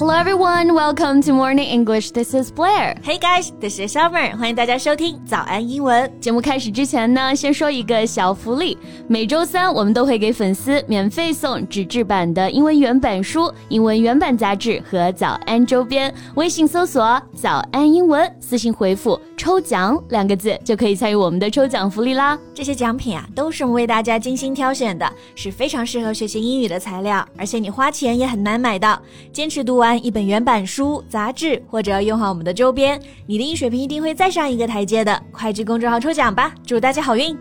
Hello everyone, welcome to Morning English. This is Blair. Hey guys, this is Summer. 欢迎大家收听早安英文。节目开始之前呢，先说一个小福利。每周三我们都会给粉丝免费送纸质版的英文原版书、英文原版杂志和早安周边。微信搜索“早安英文”，私信回复“抽奖”两个字就可以参与我们的抽奖福利啦。这些奖品啊，都是我们为大家精心挑选的，是非常适合学习英语的材料，而且你花钱也很难买到。坚持读完。一本原版书、杂志，或者用好我们的周边，你的英语水平一定会再上一个台阶的。快去公众号抽奖吧，祝大家好运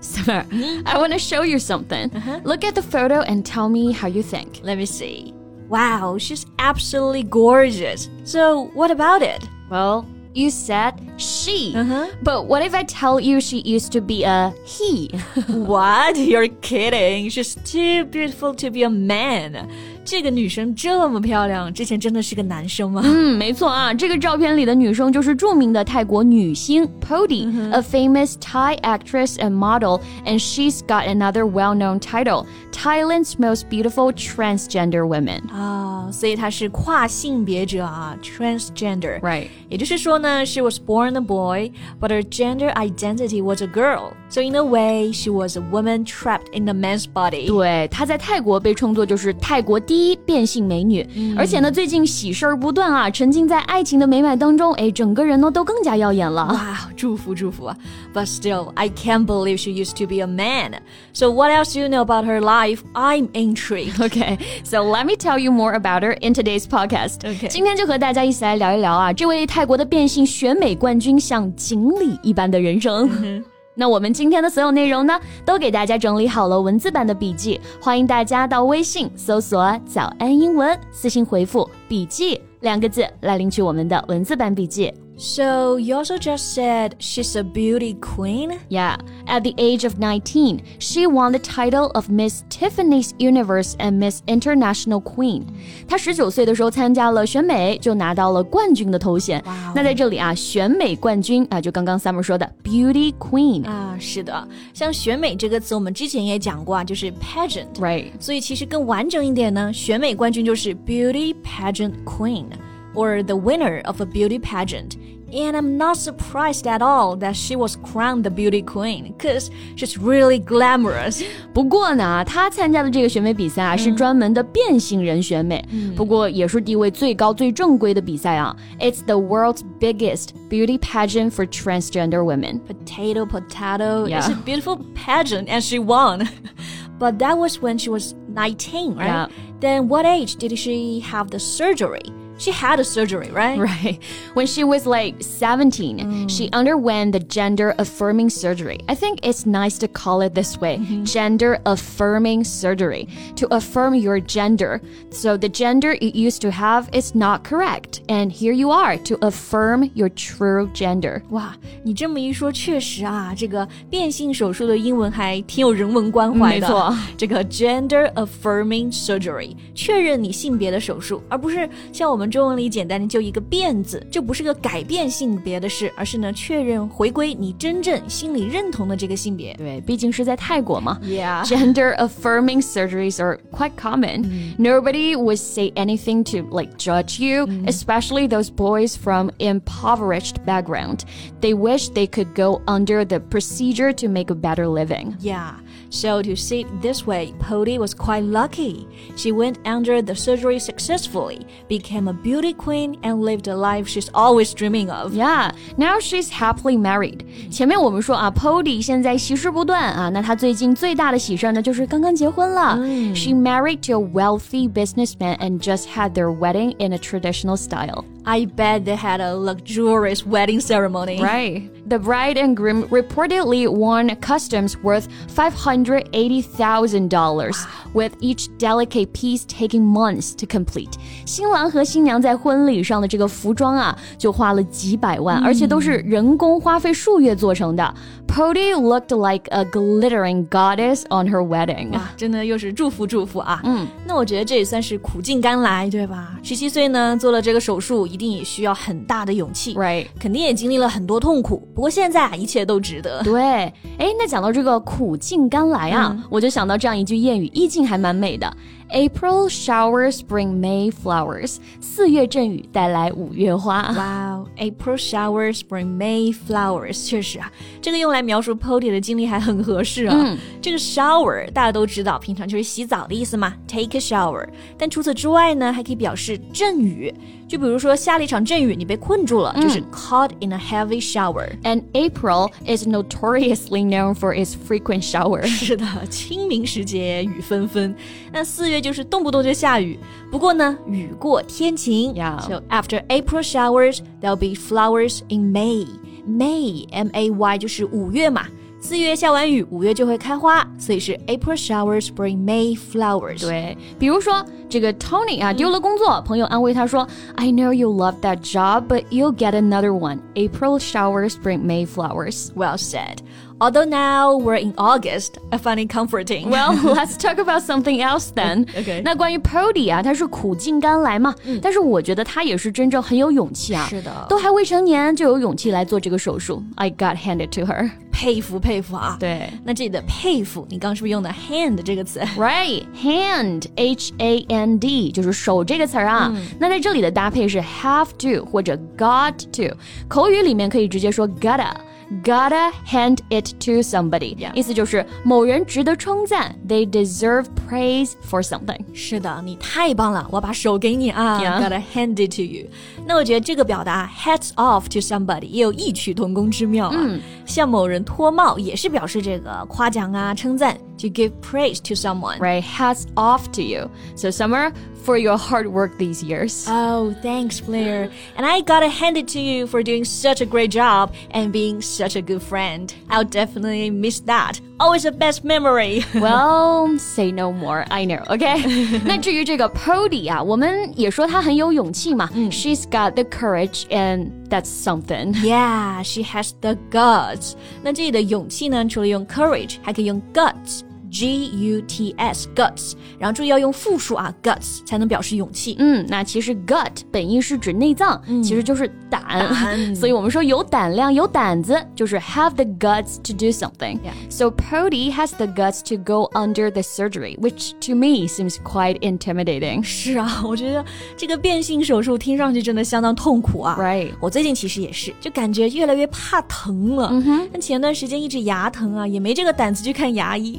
！Summer, I want to show you something. Look at the photo and tell me how you think. Let me see. Wow, she's absolutely gorgeous. So, what about it? Well, you said she. Uh-huh. But what if I tell you she used to be a he? what? You're kidding. She's too beautiful to be a man. 这个女生这么漂亮，之前真的是个男生吗？嗯，没错啊，这个照片里的女生就是着名的泰国女星 Pody，a famous Thai actress and model，and she's got another well-known title，Thailand's most beautiful transgender woman。啊，所以她是跨性别者啊，transgender。Right。也就是说呢，she was born a boy，but her gender identity was a girl。So in a way, she was a woman trapped in a man's body。对，她在泰国被称作就是泰国。 第一变性美女，而且呢，最近喜事儿不断啊，沉浸在爱情的美满当中，哎，整个人呢都更加耀眼了。哇，祝福祝福啊！But still, I can't believe she used to be a man. So what else do you know about her life? I'm intrigued. Okay, so let me tell you more about her in today's podcast. Okay，今天就和大家一起来聊一聊啊，这位泰国的变性选美冠军像锦鲤一般的人生。那我们今天的所有内容呢，都给大家整理好了文字版的笔记，欢迎大家到微信搜索“早安英文”，私信回复“笔记”两个字来领取我们的文字版笔记。So you also just said she's a beauty queen? Yeah. At the age of 19, she won the title of Miss Tiffany's Universe and Miss International Queen. 她十九岁的时候参加了选美，就拿到了冠军的头衔。那在这里啊，选美冠军啊，就刚刚 Summer 说的 Beauty Queen 啊，是的，像选美这个词，我们之前也讲过啊，就是 pageant，right？所以其实更完整一点呢，选美冠军就是 Beauty Pageant Queen。 or the winner of a beauty pageant. And I'm not surprised at all that she was crowned the beauty queen, cause she's really glamorous. 不过呢，她参加的这个选美比赛啊，是专门的变性人选美，不过也是地位最高、最正规的比赛啊。It's the world's biggest beauty pageant for transgender women. Potato, potato. Yeah. It's a beautiful pageant, and she won. but that was when she was 19, right? Yeah. Then what age did she have the surgery? She had a surgery, right? Right. When she was like 17, mm. she underwent the gender affirming surgery. I think it's nice to call it this way mm-hmm. gender affirming surgery to affirm your gender. So the gender you used to have is not correct. And here you are to affirm your true gender. 哇，你这么一说，确实啊，这个变性手术的英文还挺有人文关怀的。没错，这个 gender affirming surgery 确认你性别的手术，而不是像我们。 中文里简单的就一个变字，这不是个改变性别的事，而是呢确认回归你真正心里认同的这个性别。对，毕竟是在泰国嘛。Yeah. Gender affirming surgeries are quite common. Mm. Nobody would say anything to like judge you, mm. especially those boys from impoverished background. They wish they could go under the procedure to make a better living. Yeah. So to see it this way, Pody was quite lucky. She went under the surgery successfully, became a beauty queen, and lived a life she's always dreaming of. Yeah, now she's happily married. 前面我们说啊，Pody 现在喜事不断啊，那她最近最大的喜事呢，就是刚刚结婚了。Mm. She married to a wealthy businessman and just had their wedding in a traditional style. I bet they had a luxurious wedding ceremony. Right. The bride and groom reportedly won customs worth $580,000, with each delicate piece taking months to complete. 新郎和新娘在婚礼上的这个服装啊，就花了几百万，而且都是人工花费数月做成的。 Pody looked like a glittering goddess on her wedding. 啊，真的又是祝福祝福啊！嗯，那我觉得这也算是苦尽甘来，对吧？十七岁呢，做了这个手术，一定也需要很大的勇气，right？肯定也经历了很多痛苦，不过现在啊，一切都值得。对，哎，那讲到这个苦尽甘来啊，嗯、我就想到这样一句谚语，意境还蛮美的。April showers bring May flowers. 四月阵雨带来五月花。Wow, April showers bring May flowers. 确实啊，这个用来描述 Pody 的经历还很合适啊。嗯、这个 shower 大家都知道，平常就是洗澡的意思嘛，take a shower。但除此之外呢，还可以表示阵雨。就比如说下了一场阵雨，你被困住了，就是 caught in a heavy shower。And April is notoriously known for its frequent showers. 是的，清明时节雨纷纷。那四月就是动不动就下雨，不过呢，雨过天晴。Yeah. So after April showers, there'll be flowers in May. May, M-A-Y 就是五月嘛。四月下完雨，五月就会开花，所以是 April showers bring May flowers。对，比如说这个 Tony 啊丢了工作，朋友安慰他说：“I know you love that job, but you'll get another one. April showers bring May flowers.” Well said. Although now we're in August, I find it comforting. Well, let's talk about something else then. Okay. 那关于 Pody 啊，他是苦尽甘来嘛，嗯、但是我觉得他也是真正很有勇气啊。是的，都还未成年就有勇气来做这个手术。I got handed to her. 佩服佩服啊！对，那这里的佩服，你刚刚是不是用的 hand 这个词？Right, hand, H A N D，就是手这个词儿啊。嗯、那在这里的搭配是 have to 或者 got to，口语里面可以直接说 gotta。Gotta hand it to somebody，、yeah. 意思就是某人值得称赞，they deserve praise for something。是的，你太棒了，我把手给你啊. Gotta hand it to you。那我觉得这个表达 hats off to somebody 也有异曲同工之妙啊。嗯，向某人脱帽也是表示这个夸奖啊、称赞。To give praise to someone. Right, hats off to you. So, Summer, for your hard work these years. Oh, thanks, Blair. And I gotta hand it to you for doing such a great job and being such a good friend. I'll definitely miss that. Always the best memory. well, say no more. I know. Okay. 那至于这个 Pody 啊，我们也说她很有勇气嘛。嗯 She's got the courage, and that's something. Yeah, she has the guts. 那这里的勇气呢，除了用 courage，还可以用 guts。 G U T S guts，然后注意要用复数啊，guts 才能表示勇气。嗯，那其实 gut 本意是指内脏，嗯、其实就是胆，胆所以我们说有胆量、有胆子，就是 have the guts to do something. Yeah. So Pody has the guts to go under the surgery, which to me seems quite intimidating. 是啊，我觉得这个变性手术听上去真的相当痛苦啊。Right. 我最近其实也是，就感觉越来越怕疼了。嗯哼，但前段时间一直牙疼啊，也没这个胆子去看牙医。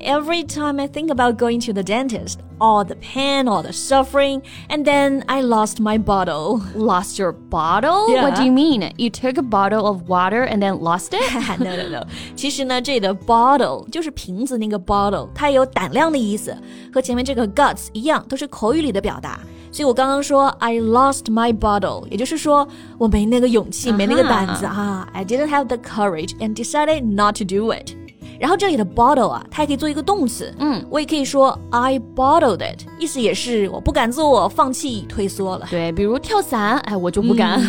Every time I think about going to the dentist, all the pain, all the suffering, and then I lost my bottle. Lost your bottle? Yeah. What do you mean? You took a bottle of water and then lost it? no no no，其实呢，这里的 bottle 就是瓶子那个 bottle，它也有胆量的意思，和前面这个 guts 一样，都是口语里的表达。所以我刚刚说 I lost my bottle，也就是说我没那个勇气，没那个胆子啊。I didn't have the courage and decided not to do it。 然后这里的 bottle 啊，它还可以做一个动词，嗯，我也可以说 I bottled it，意思也是我不敢做，放弃，退缩了。对，比如跳伞，哎，我就不敢。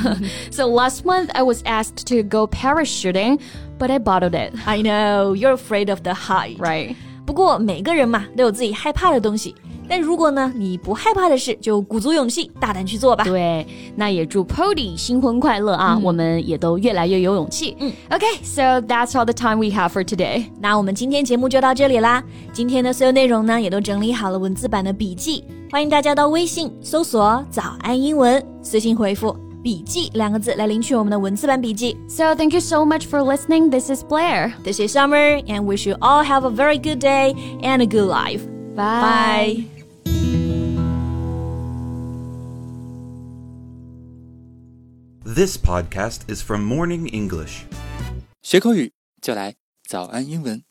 so last month I was asked to go parachuting, but I bottled it. I know you're afraid of the height, Right. 不过每个人嘛都有自己害怕的东西，但如果呢你不害怕的事，就鼓足勇气，大胆去做吧。对，那也祝 Pody 新婚快乐啊！我们也都越来越有勇气。嗯，Okay, so that's all the time we have for today. 那我们今天节目就到这里啦。今天的所有内容呢，也都整理好了文字版的笔记，欢迎大家到微信搜索“早安英文”，私信回复“笔记”两个字来领取我们的文字版笔记。 So thank you so much for listening. This is Blair. This is Summer, and wish you all have a very good day and a good life. Bye. This podcast is from Morning English. 学口语就来早安英文。